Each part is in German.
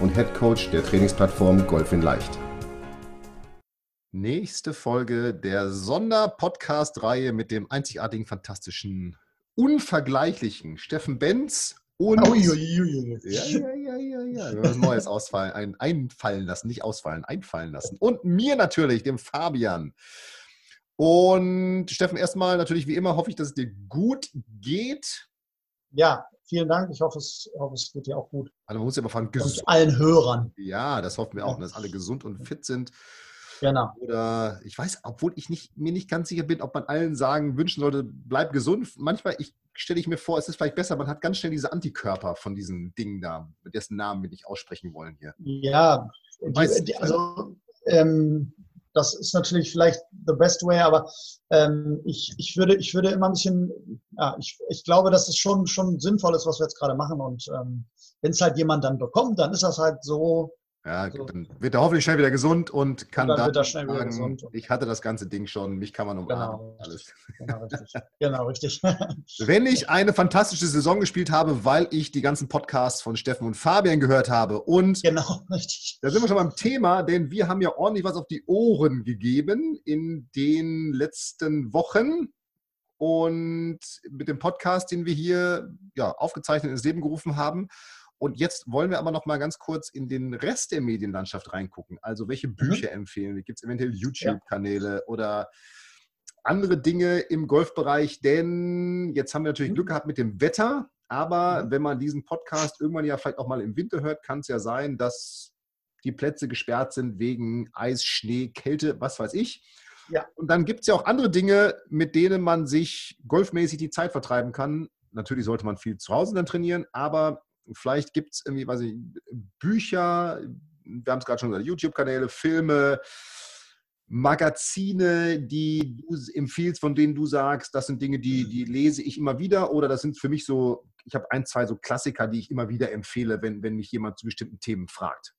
und Head Coach der Trainingsplattform Golf in Leicht. Nächste Folge der Sonderpodcast-Reihe mit dem einzigartigen, fantastischen, unvergleichlichen Steffen Benz und. Uiuiui. Ja, ja, ja, ja, ja. Wir was Neues ausfallen, ein, einfallen lassen, nicht ausfallen, einfallen lassen. Und mir natürlich, dem Fabian. Und Steffen, erstmal natürlich wie immer hoffe ich, dass es dir gut geht. Ja, vielen Dank. Ich hoffe, es, hoffe, es geht dir auch gut. Also man muss ja fragen, Und gesund. allen Hörern. Ja, das hoffen wir auch, dass alle gesund und fit sind. Genau. Oder ich weiß, obwohl ich nicht, mir nicht ganz sicher bin, ob man allen sagen, wünschen sollte, bleib gesund. Manchmal ich, stelle ich mir vor, es ist vielleicht besser, man hat ganz schnell diese Antikörper von diesen Dingen da, dessen Namen wir nicht aussprechen wollen hier. Ja, die, die, also ähm, das ist natürlich vielleicht the best way, aber ähm, ich, ich, würde, ich würde immer ein bisschen, ja, ich, ich glaube, dass es schon, schon sinnvoll ist, was wir jetzt gerade machen. Und ähm, wenn es halt jemand dann bekommt, dann ist das halt so, Ja, So. dann wird er hoffentlich schnell wieder gesund und kann Und dann dann, sagen, ich hatte das ganze Ding schon, mich kann man umarmen. Genau. Alles. genau richtig. genau, richtig. Wenn ich eine fantastische Saison gespielt habe, weil ich die ganzen Podcasts von Steffen und Fabian gehört habe und genau, richtig. Da sind wir schon beim Thema, denn wir haben ja ordentlich was auf die Ohren gegeben in den letzten Wochen. Und mit dem Podcast, den wir hier ja, aufgezeichnet ins Leben gerufen haben. Und jetzt wollen wir aber noch mal ganz kurz in den Rest der Medienlandschaft reingucken. Also welche Bücher empfehlen? Gibt es eventuell YouTube-Kanäle oder andere Dinge im Golfbereich? Denn jetzt haben wir natürlich Mhm. Glück gehabt mit dem Wetter. Aber Mhm. wenn man diesen Podcast irgendwann ja vielleicht auch mal im Winter hört, kann es ja sein, dass die Plätze gesperrt sind wegen Eis, Schnee, Kälte, was weiß ich. Ja. Und dann gibt es ja auch andere Dinge, mit denen man sich golfmäßig die Zeit vertreiben kann. Natürlich sollte man viel zu Hause dann trainieren, aber vielleicht gibt es irgendwie, weiß ich, Bücher, wir haben es gerade schon gesagt, YouTube-Kanäle, Filme, Magazine, die du empfiehlst, von denen du sagst, das sind Dinge, die, die lese ich immer wieder oder das sind für mich so, ich habe ein, zwei so Klassiker, die ich immer wieder empfehle, wenn, wenn mich jemand zu bestimmten Themen fragt.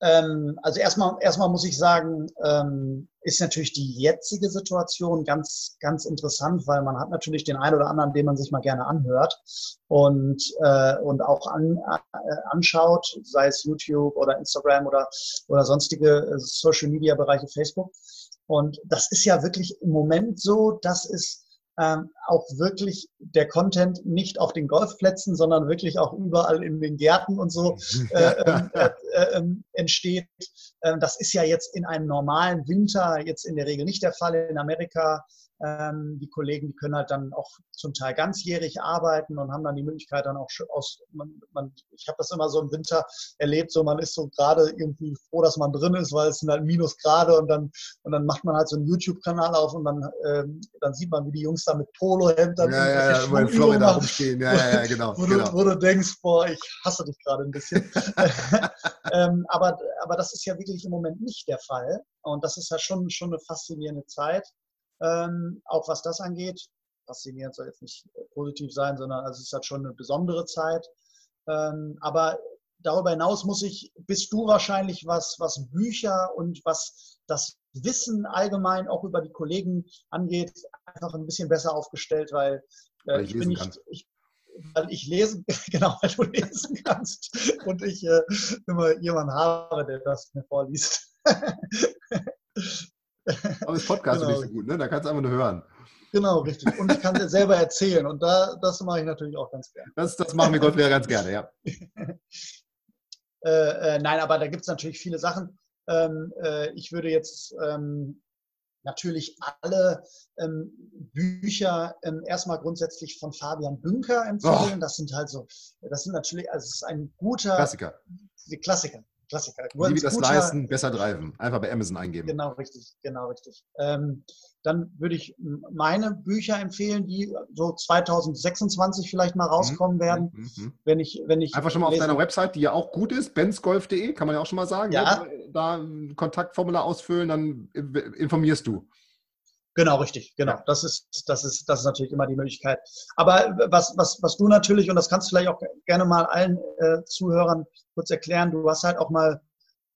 Ähm, also erstmal, erstmal muss ich sagen, ähm, ist natürlich die jetzige Situation ganz, ganz interessant, weil man hat natürlich den einen oder anderen, den man sich mal gerne anhört und, äh, und auch an, äh, anschaut, sei es YouTube oder Instagram oder, oder sonstige äh, Social Media Bereiche, Facebook. Und das ist ja wirklich im Moment so, dass es ähm, auch wirklich der Content nicht auf den Golfplätzen, sondern wirklich auch überall in den Gärten und so äh, ähm, äh, äh, ähm, entsteht. Ähm, das ist ja jetzt in einem normalen Winter jetzt in der Regel nicht der Fall in Amerika. Ähm, die Kollegen, die können halt dann auch zum Teil ganzjährig arbeiten und haben dann die Möglichkeit dann auch aus, man, man, ich habe das immer so im Winter erlebt, so man ist so gerade irgendwie froh, dass man drin ist, weil es sind halt Minusgrade und dann, und dann macht man halt so einen YouTube-Kanal auf und dann, ähm, dann sieht man, wie die Jungs da mit Polohemd dann ja, ja, ja, in Florida machen rumstehen. Ja, ja, ja, genau. wo, du, genau. wo du denkst, boah, ich hasse dich gerade ein bisschen. ähm, aber, aber das ist ja wirklich im Moment nicht der Fall. Und das ist ja schon, schon eine faszinierende Zeit, ähm, auch was das angeht. Faszinierend soll jetzt nicht positiv sein, sondern also es ist halt schon eine besondere Zeit. Ähm, aber darüber hinaus muss ich, bist du wahrscheinlich, was, was Bücher und was das Wissen allgemein auch über die Kollegen angeht, einfach ein bisschen besser aufgestellt, weil, äh, Weil ich ich bin nicht, ich, weil ich lesen, genau, weil du lesen kannst und ich äh, immer jemanden habe, der das mir vorliest. Aber das Podcast ist Genau. nicht so gut, ne? Da kannst du einfach nur hören. genau, richtig. Und ich kann dir selber erzählen und da, das mache ich natürlich auch ganz gern. Das, das machen wir Golflehrer ganz gerne, ja. Äh, äh, nein, aber da gibt es natürlich viele Sachen. Ähm, äh, ich würde jetzt ähm, natürlich alle ähm, Bücher ähm, erstmal grundsätzlich von Fabian Bünker empfehlen. Das sind halt so, das sind natürlich, also es ist ein guter Klassiker. die Klassiker. Klassiker. Die, die das leisten, besser driven. Einfach bei Amazon eingeben. Genau, richtig. Genau, richtig. Ähm, dann würde ich meine Bücher empfehlen, die so 2026 vielleicht mal rauskommen mhm. werden. Mhm. mhm. Wenn ich, wenn ich Einfach schon mal auf deiner Website, die ja auch gut ist, bensgolf.de, kann man ja auch schon mal sagen. Ja. Ne? Da ein Kontaktformular ausfüllen, dann informierst du. Genau, richtig, genau. Das ist, das ist, das ist natürlich immer die Möglichkeit. Aber was, was, was du natürlich, und das kannst du vielleicht auch gerne mal allen äh, Zuhörern kurz erklären, du hast halt auch mal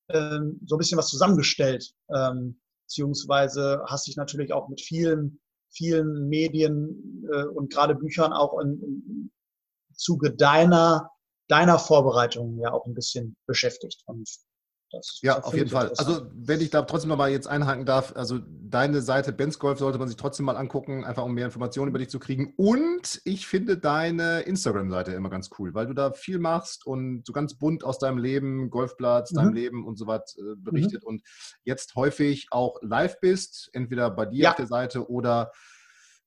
ähm, so ein bisschen was zusammengestellt, ähm, beziehungsweise hast dich natürlich auch mit vielen, vielen Medien äh, und gerade Büchern auch in, im Zuge deiner, deiner Vorbereitung ja auch ein bisschen beschäftigt. Und das ja, auf jeden Fall. Also wenn ich da trotzdem noch mal jetzt einhaken darf, also deine Seite Benz Golf sollte man sich trotzdem mal angucken, einfach um mehr Informationen über dich zu kriegen. Und ich finde deine Instagram-Seite immer ganz cool, weil du da viel machst und so ganz bunt aus deinem Leben, Golfplatz, mhm. deinem Leben und so was äh, berichtet mhm. und jetzt häufig auch live bist, entweder bei dir ja. auf der Seite oder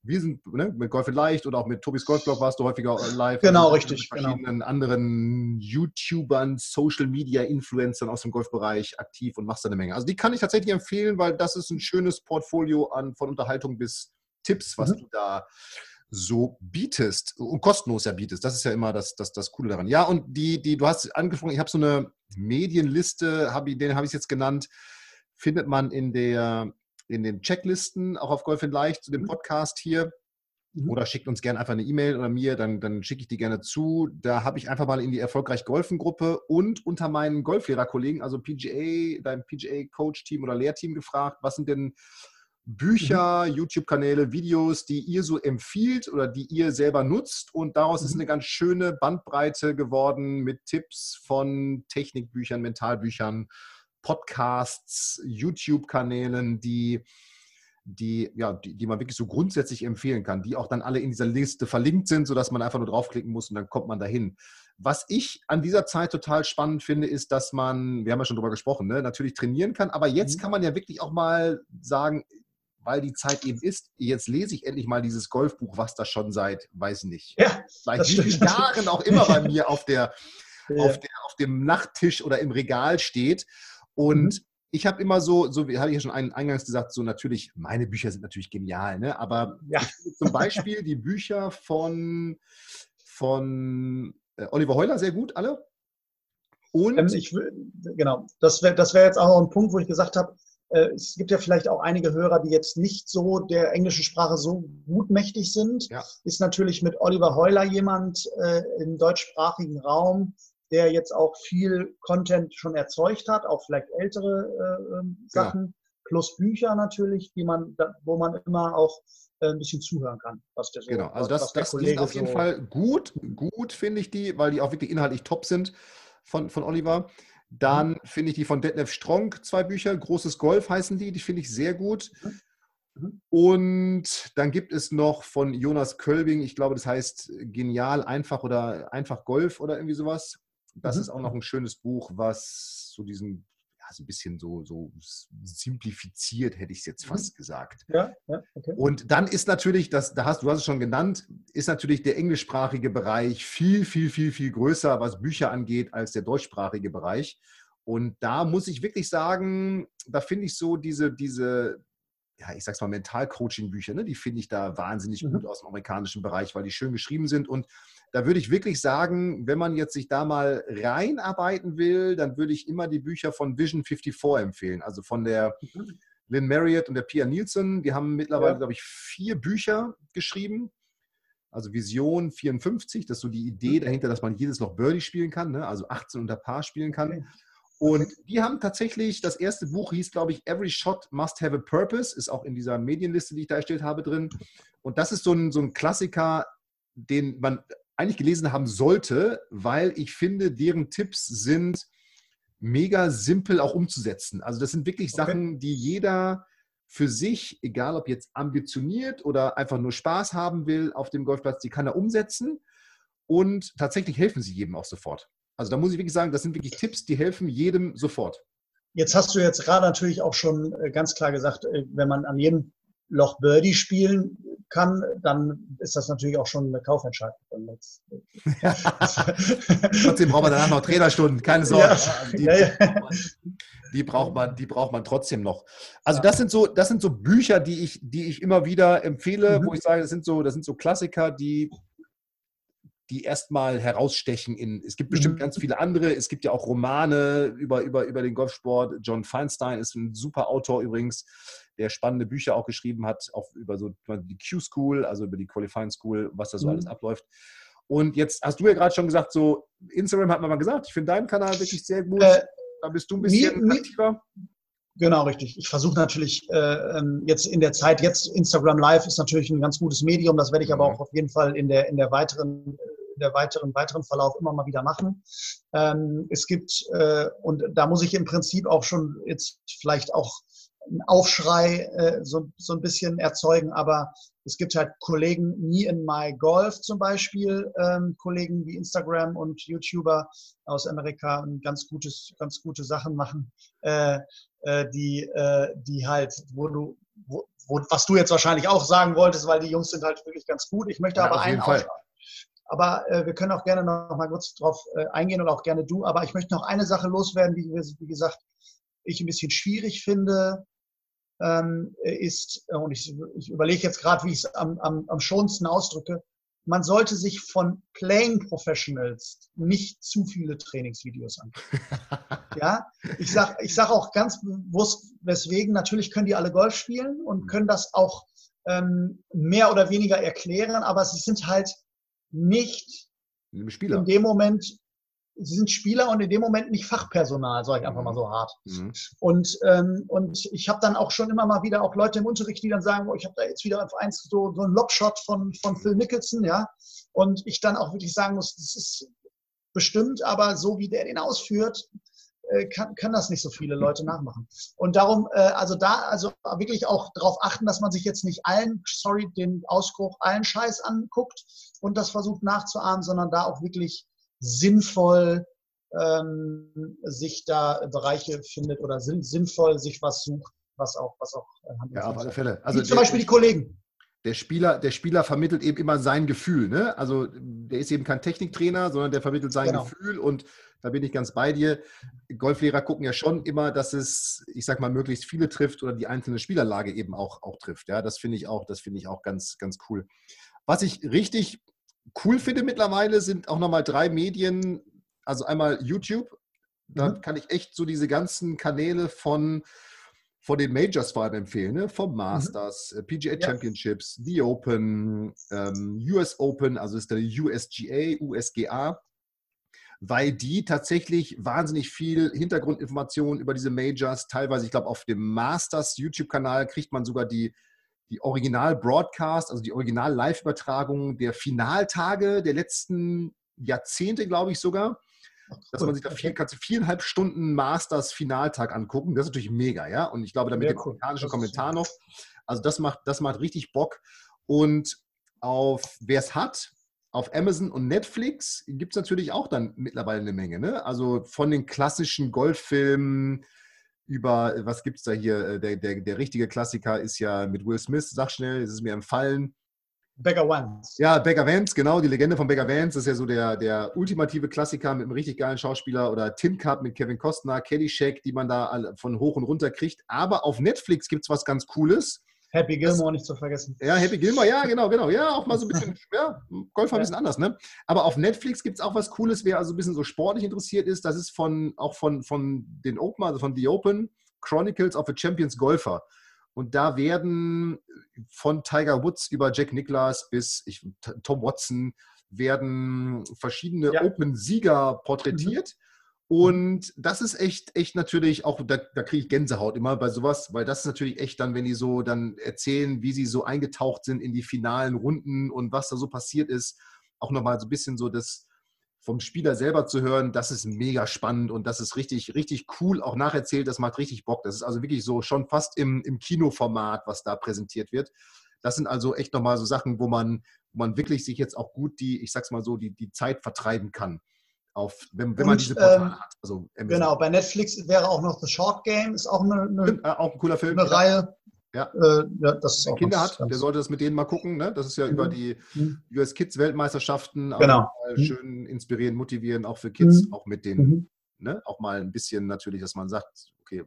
wir sind ne, mit Golf in Leicht oder auch mit Tobis Golfblog warst du häufiger live. Genau, also richtig. Mit verschiedenen genau. anderen YouTubern, Social Media Influencern aus dem Golfbereich aktiv und machst da eine Menge. Also die kann ich tatsächlich empfehlen, weil das ist ein schönes Portfolio an von Unterhaltung bis Tipps, was mhm. du da so bietest und kostenlos ja bietest. Das ist ja immer das, das, das Coole daran. Ja, und die, die, du hast angesprochen, ich habe so eine Medienliste, hab, den habe ich jetzt genannt, findet man in der in den Checklisten, auch auf Golf in Leicht, zu dem mhm. Podcast hier. Mhm. Oder schickt uns gerne einfach eine E-Mail oder mir, dann, dann schicke ich die gerne zu. Da habe ich einfach mal in die Erfolgreich Golfen Gruppe und unter meinen Golflehrerkollegen, also PGA, dein PGA-Coach-Team oder Lehrteam gefragt, was sind denn Bücher, mhm. YouTube-Kanäle, Videos, die ihr so empfiehlt oder die ihr selber nutzt. Und daraus mhm. ist eine ganz schöne Bandbreite geworden mit Tipps von Technikbüchern, Mentalbüchern Podcasts, YouTube-Kanälen, die, die, ja, die, die man wirklich so grundsätzlich empfehlen kann, die auch dann alle in dieser Liste verlinkt sind, sodass man einfach nur draufklicken muss und dann kommt man dahin. Was ich an dieser Zeit total spannend finde, ist, dass man, wir haben ja schon drüber gesprochen, ne, natürlich trainieren kann, aber jetzt mhm. kann man ja wirklich auch mal sagen, weil die Zeit eben ist, jetzt lese ich endlich mal dieses Golfbuch, was da schon seit, weiß nicht, ja, seit vielen Jahren auch immer bei mir auf, der, ja. auf, der, auf dem Nachttisch oder im Regal steht. Und mhm. ich habe immer so, so wie habe ich ja schon eingangs gesagt, so natürlich, meine Bücher sind natürlich genial, ne? aber ja. zum Beispiel die Bücher von, von äh, Oliver Heuler sehr gut, alle. Und ähm, ich, genau, das wäre das wär jetzt auch noch ein Punkt, wo ich gesagt habe, äh, es gibt ja vielleicht auch einige Hörer, die jetzt nicht so der englischen Sprache so gut mächtig sind. Ja. Ist natürlich mit Oliver Heuler jemand äh, im deutschsprachigen Raum, der jetzt auch viel Content schon erzeugt hat, auch vielleicht ältere äh, ähm, Sachen, ja. plus Bücher natürlich, die man, wo man immer auch äh, ein bisschen zuhören kann, was der so Genau, also das, das ist auf jeden so Fall gut, gut finde ich die, weil die auch wirklich inhaltlich top sind von, von Oliver. Dann mhm. finde ich die von Detlef Strong, zwei Bücher, Großes Golf heißen die, die finde ich sehr gut. Mhm. mhm. Und dann gibt es noch von Jonas Kölbing, ich glaube, das heißt Genial, einfach oder einfach Golf oder irgendwie sowas. Das mhm. ist auch noch ein schönes Buch, was so diesen, ja, so ein bisschen so, so simplifiziert, hätte ich es jetzt mhm. fast gesagt. Ja, ja, okay. Und dann ist natürlich, das, da hast, du hast es schon genannt, ist natürlich der englischsprachige Bereich viel, viel, viel, viel größer, was Bücher angeht, als der deutschsprachige Bereich. Und da muss ich wirklich sagen, da finde ich so diese, diese, ja, ich sag's mal, Mental-Coaching-Bücher, ne, die finde ich da wahnsinnig mhm. gut aus dem amerikanischen Bereich, weil die schön geschrieben sind und da würde ich wirklich sagen, wenn man jetzt sich da mal reinarbeiten will, dann würde ich immer die Bücher von Vision 54 empfehlen. Also von der mhm. Lynn Marriott und der Pia Nielsen. Die haben mittlerweile, ja. glaube ich, vier Bücher geschrieben. Also Vision 54, das ist so die Idee mhm. dahinter, dass man jedes Loch Birdie spielen kann, ne? also 18 unter Paar spielen kann. Und die haben tatsächlich, das erste Buch hieß, glaube ich, Every Shot Must Have a Purpose, ist auch in dieser Medienliste, die ich da erstellt habe, drin. Und das ist so ein, so ein Klassiker, den man eigentlich gelesen haben sollte, weil ich finde, deren Tipps sind mega simpel auch umzusetzen. Also das sind wirklich okay. Sachen, die jeder für sich, egal ob jetzt ambitioniert oder einfach nur Spaß haben will auf dem Golfplatz, die kann er umsetzen und tatsächlich helfen sie jedem auch sofort. Also da muss ich wirklich sagen, das sind wirklich Tipps, die helfen jedem sofort. Jetzt hast du jetzt gerade natürlich auch schon äh, ganz klar gesagt, äh, wenn man an jedem Loch Birdie spielen kann, dann ist das natürlich auch schon eine Kaufentscheidung. Ja. Trotzdem braucht man danach noch Trainerstunden, keine Sorge. Ja. Die, ja, die, braucht man, die braucht man trotzdem noch. Also das sind so, das sind so Bücher, die ich, die ich immer wieder empfehle, mhm. wo ich sage, das sind so, das sind so Klassiker, die die erstmal herausstechen in, es gibt bestimmt mhm. ganz viele andere, es gibt ja auch Romane über, über, über den Golfsport. John Feinstein ist ein super Autor übrigens, der spannende Bücher auch geschrieben hat, auch über so die Q-School, also über die Qualifying School, was da so mhm. alles abläuft. Und jetzt hast du ja gerade schon gesagt, so Instagram hat man mal gesagt, ich finde deinen Kanal wirklich sehr gut. Äh, da bist du ein bisschen mir, aktiver. Genau, richtig. Ich versuche natürlich äh, ähm, jetzt in der Zeit, jetzt Instagram Live ist natürlich ein ganz gutes Medium, das werde ich aber mhm. auch auf jeden Fall in der, in der weiteren der weiteren, weiteren Verlauf immer mal wieder machen. Ähm, es gibt, äh, und da muss ich im Prinzip auch schon jetzt vielleicht auch einen Aufschrei äh, so, so ein bisschen erzeugen, aber es gibt halt Kollegen, Me in My Golf zum Beispiel, ähm, Kollegen wie Instagram und YouTuber aus Amerika ganz gutes, ganz gute Sachen machen, äh, äh, die, äh, die halt, wo du, wo, wo, was du jetzt wahrscheinlich auch sagen wolltest, weil die Jungs sind halt wirklich ganz gut. Ich möchte ja, aber einen Fall. Aber äh, wir können auch gerne noch mal kurz drauf äh, eingehen und auch gerne du. Aber ich möchte noch eine Sache loswerden, die, wie gesagt, ich ein bisschen schwierig finde, ähm, ist, äh, und ich, ich überlege jetzt gerade, wie ich es am, am, am schonsten ausdrücke, man sollte sich von Playing Professionals nicht zu viele Trainingsvideos angucken. ja, ich sage ich sag auch ganz bewusst, weswegen, natürlich können die alle Golf spielen und mhm. können das auch ähm, mehr oder weniger erklären, aber sie sind halt nicht Spieler. in dem Moment, sie sind Spieler und in dem Moment nicht Fachpersonal, sage ich einfach mhm. mal so hart. Mhm. Und, ähm, und ich habe dann auch schon immer mal wieder auch Leute im Unterricht, die dann sagen, oh, ich habe da jetzt wieder auf eins so, so einen Lobshot von, von Phil Mickelson, ja. Und ich dann auch wirklich sagen muss, das ist bestimmt, aber so wie der den ausführt, äh, kann, kann das nicht so viele Leute nachmachen. Und darum, äh, also da, also wirklich auch darauf achten, dass man sich jetzt nicht allen, sorry, den Ausspruch, allen Scheiß anguckt und das versucht nachzuahmen, sondern da auch wirklich sinnvoll ähm, sich da Bereiche findet oder sinn, sinnvoll sich was sucht, was auch, was auch äh, Ja, auf alle Fälle. Also Wie zum Beispiel die Kollegen der Spieler, der Spieler vermittelt eben immer sein Gefühl. Ne? Also der ist eben kein Techniktrainer, sondern der vermittelt sein genau. Gefühl und da bin ich ganz bei dir. Golflehrer gucken ja schon immer, dass es, ich sag mal, möglichst viele trifft oder die einzelne Spielerlage eben auch, auch trifft. Ja, das finde ich auch, das finde ich auch ganz, ganz cool. Was ich richtig cool finde mittlerweile, sind auch nochmal drei Medien. Also einmal YouTube. Da mhm. kann ich echt so diese ganzen Kanäle von von den Majors vor allem empfehlen, ne? vom mhm. Masters, mhm. PGA Championships, ja. The Open, ähm, US Open, also ist der USGA, USGA, weil die tatsächlich wahnsinnig viel Hintergrundinformationen über diese Majors, teilweise, ich glaube, auf dem Masters YouTube-Kanal kriegt man sogar die, die Original-Broadcast, also die Original-Live-Übertragung der Finaltage der letzten Jahrzehnte, glaube ich sogar dass man sich da vier, kannst du viereinhalb Stunden Masters-Finaltag angucken. Das ist natürlich mega, ja. Und ich glaube, da mit dem cool. amerikanischen Kommentar noch. Also das macht, das macht richtig Bock. Und auf wer es hat, auf Amazon und Netflix gibt es natürlich auch dann mittlerweile eine Menge. Ne? Also von den klassischen Golffilmen über, was gibt es da hier? Der, der, der richtige Klassiker ist ja mit Will Smith, sag schnell, es ist mir empfallen. Beggar Vance. Ja, Beggar Vance, genau, die Legende von Beggar Vance. Das ist ja so der, der ultimative Klassiker mit einem richtig geilen Schauspieler oder Tim Cup mit Kevin Costner, Kelly Shake, die man da von hoch und runter kriegt. Aber auf Netflix gibt es was ganz Cooles. Happy Gilmore nicht zu vergessen. Ja, Happy Gilmore, ja, genau, genau. Ja, auch mal so ein bisschen, ja, Golf war ein bisschen anders, ne? Aber auf Netflix gibt es auch was Cooles, wer also ein bisschen so sportlich interessiert ist. Das ist von, auch von, von den Open, also von The Open, Chronicles of a Champions Golfer. Und da werden von Tiger Woods über Jack Nicklaus bis ich, Tom Watson werden verschiedene ja. Open-Sieger porträtiert. Mhm. Und das ist echt, echt natürlich auch, da, da kriege ich Gänsehaut immer bei sowas, weil das ist natürlich echt dann, wenn die so dann erzählen, wie sie so eingetaucht sind in die finalen Runden und was da so passiert ist, auch nochmal so ein bisschen so das, vom Spieler selber zu hören, das ist mega spannend und das ist richtig, richtig cool, auch nacherzählt, das macht richtig Bock. Das ist also wirklich so schon fast im, im Kinoformat, was da präsentiert wird. Das sind also echt nochmal so Sachen, wo man, wo man wirklich sich jetzt auch gut die, ich sag's mal so, die, die Zeit vertreiben kann. Auf, wenn, wenn und, man diese Portale ähm, hat. Also genau, bei Netflix wäre auch noch The Short Game, ist auch eine, eine, äh, auch ein cooler Film. Eine Reihe. Ja. Äh, ja das Wer Kinder hat, der sollte das mit denen mal gucken. Ne? Das ist ja mhm. über die mhm. US Kids Weltmeisterschaften genau. Mhm. schön inspirieren, motivieren, auch für Kids, mhm. auch mit den, mhm. ne? auch mal ein bisschen natürlich, dass man sagt, okay,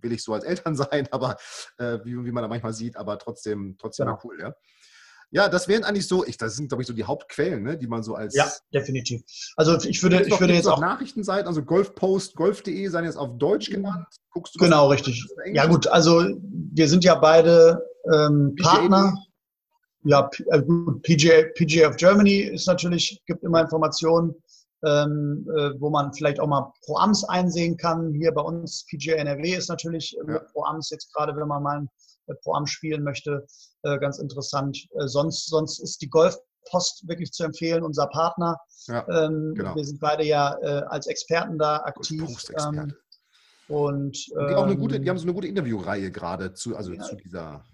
will ich so als Eltern sein, aber äh, wie, wie man da manchmal sieht, aber trotzdem, trotzdem genau. cool, ja. Ja, das wären eigentlich so, ich, das sind, glaube ich, so die Hauptquellen, ne, die man so als. Ja, definitiv. Also ich würde, ich würde jetzt auch. Nachrichtenseiten, also Golfpost, golf.de seien jetzt auf Deutsch genannt. Guckst du Genau, richtig. Ja, gut, also wir sind ja beide ähm, Partner. Ja, äh, PGA, PGA of Germany ist natürlich, gibt immer Informationen, ähm, äh, wo man vielleicht auch mal Pro-Ams einsehen kann. Hier bei uns, PGA NRW ist natürlich ja. Pro-Ams jetzt gerade, wenn man mal ein äh, Pro-Am spielen möchte, äh, ganz interessant. Äh, sonst, sonst ist die Golfpost wirklich zu empfehlen, unser Partner. Ja, ähm, genau. Wir sind beide ja äh, als Experten da aktiv. Ähm, und, ähm, die, auch eine gute, die haben so eine gute Interviewreihe gerade zu, also ja, zu dieser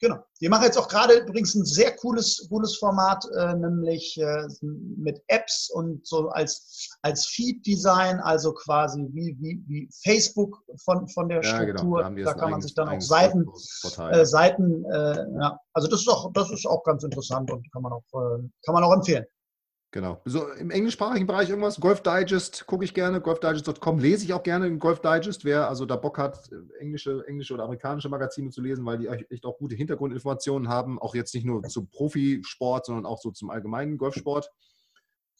Genau. Wir machen jetzt auch gerade übrigens ein sehr cooles, cooles Format, äh, nämlich äh, mit Apps und so als, als Feed-Design, also quasi wie, wie, wie Facebook von, von der ja, genau. Struktur. Genau. Da, da kann man sich dann auch Seiten, äh, Seiten äh, ja. also das ist auch, das ist auch ganz interessant und kann man auch, äh, kann man auch empfehlen. Genau. So im englischsprachigen Bereich irgendwas, Golf Digest gucke ich gerne, golfdigest.com lese ich auch gerne im Golf Digest, wer also da Bock hat, englische, englische oder amerikanische Magazine zu lesen, weil die echt auch gute Hintergrundinformationen haben, auch jetzt nicht nur zum Profisport, sondern auch so zum allgemeinen Golfsport.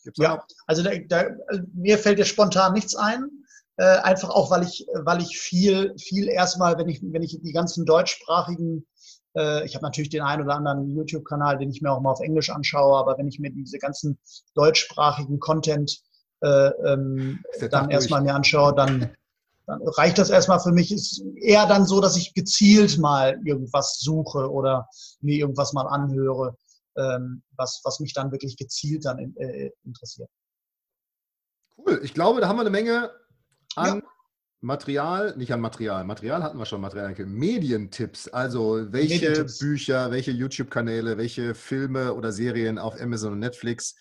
Gibt's ja, also da, da, mir fällt jetzt spontan nichts ein. Äh, einfach auch, weil ich, weil ich viel, viel erstmal, wenn ich, wenn ich die ganzen deutschsprachigen äh, ich habe natürlich den einen oder anderen YouTube-Kanal, den ich mir auch mal auf Englisch anschaue, aber wenn ich mir diese ganzen deutschsprachigen Content äh, ähm, dann erstmal mir anschaue, dann, dann reicht das erstmal für mich. Ist eher dann so, dass ich gezielt mal irgendwas suche oder mir irgendwas mal anhöre, ähm, was, was mich dann wirklich gezielt dann in, äh, interessiert. Cool. Ich glaube, da haben wir eine Menge an ja. Material, nicht an Material, Material hatten wir schon, Material, Medientipps, also welche Medientipps. Bücher, welche YouTube-Kanäle, welche Filme oder Serien auf Amazon und Netflix.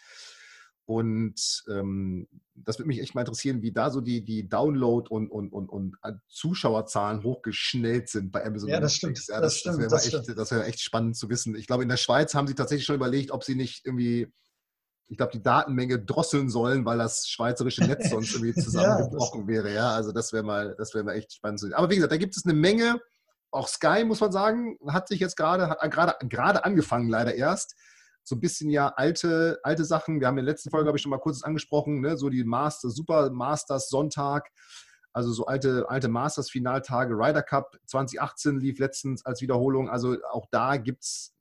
Und ähm, das würde mich echt mal interessieren, wie da so die, die Download- und, und, und, und Zuschauerzahlen hochgeschnellt sind bei Amazon. Ja, das stimmt. Ja, das, das, das wäre echt, wär echt spannend zu wissen. Ich glaube, in der Schweiz haben sie tatsächlich schon überlegt, ob sie nicht irgendwie ich glaube, die Datenmenge drosseln sollen, weil das schweizerische Netz sonst irgendwie zusammengebrochen ja, wäre. Ja, also das wäre mal, das wäre mal echt spannend zu sehen. Aber wie gesagt, da gibt es eine Menge. Auch Sky, muss man sagen, hat sich jetzt gerade, hat gerade, gerade angefangen, leider erst. So ein bisschen ja alte, alte Sachen. Wir haben in der letzten Folge, habe ich schon mal kurz angesprochen, ne? so die Master, Super Masters Sonntag. Also so alte, alte Masters-Finaltage. Ryder Cup 2018 lief letztens als Wiederholung. Also auch da gibt es,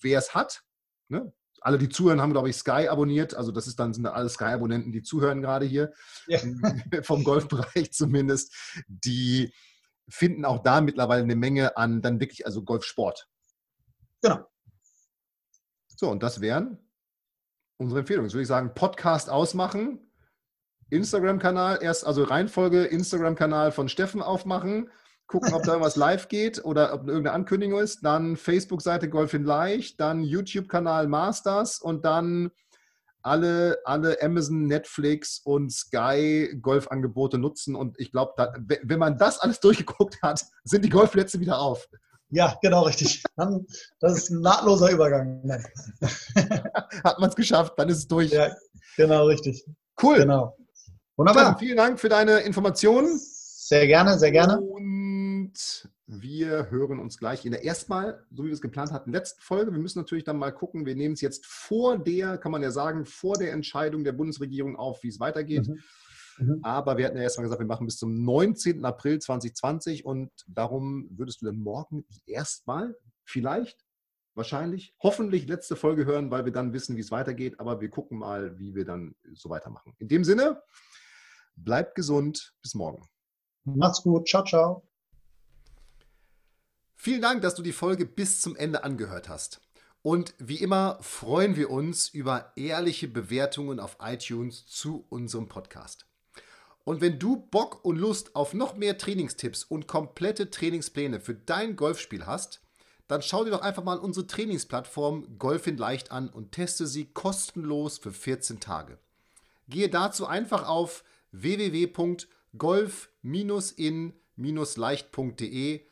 wer es hat, ne? Alle, die zuhören, haben, glaube ich, Sky abonniert. Also das ist dann sind alle Sky-Abonnenten, die zuhören gerade hier, ja. vom Golfbereich zumindest. Die finden auch da mittlerweile eine Menge an dann wirklich, also Golfsport. Genau. So, und das wären unsere Empfehlungen. Jetzt würde ich sagen, Podcast ausmachen, Instagram-Kanal, erst also Reihenfolge Instagram-Kanal von Steffen aufmachen, gucken, ob da irgendwas live geht oder ob irgendeine Ankündigung ist. Dann Facebook-Seite Golf in Leicht, dann YouTube-Kanal Masters und dann alle, alle Amazon, Netflix und Sky Golfangebote nutzen. Und ich glaube, wenn man das alles durchgeguckt hat, sind die Golfplätze wieder auf. Ja, genau, richtig. Dann, das ist ein nahtloser Übergang. hat man es geschafft, dann ist es durch. Ja, genau, richtig. Cool. Genau. Wunderbar. Dann, vielen Dank für deine Informationen. Sehr gerne, sehr gerne. Und wir hören uns gleich in der erstmal, so wie wir es geplant hatten, letzten Folge. Wir müssen natürlich dann mal gucken. Wir nehmen es jetzt vor der, kann man ja sagen, vor der Entscheidung der Bundesregierung auf, wie es weitergeht. Mhm. Mhm. Aber wir hatten ja erstmal gesagt, wir machen bis zum 19. April 2020 und darum würdest du dann morgen erstmal vielleicht, wahrscheinlich, hoffentlich letzte Folge hören, weil wir dann wissen, wie es weitergeht. Aber wir gucken mal, wie wir dann so weitermachen. In dem Sinne, bleibt gesund. Bis morgen. Macht's gut. Ciao, ciao. Vielen Dank, dass du die Folge bis zum Ende angehört hast. Und wie immer freuen wir uns über ehrliche Bewertungen auf iTunes zu unserem Podcast. Und wenn du Bock und Lust auf noch mehr Trainingstipps und komplette Trainingspläne für dein Golfspiel hast, dann schau dir doch einfach mal unsere Trainingsplattform Golf in Leicht an und teste sie kostenlos für 14 Tage. Gehe dazu einfach auf www.golf-in-leicht.de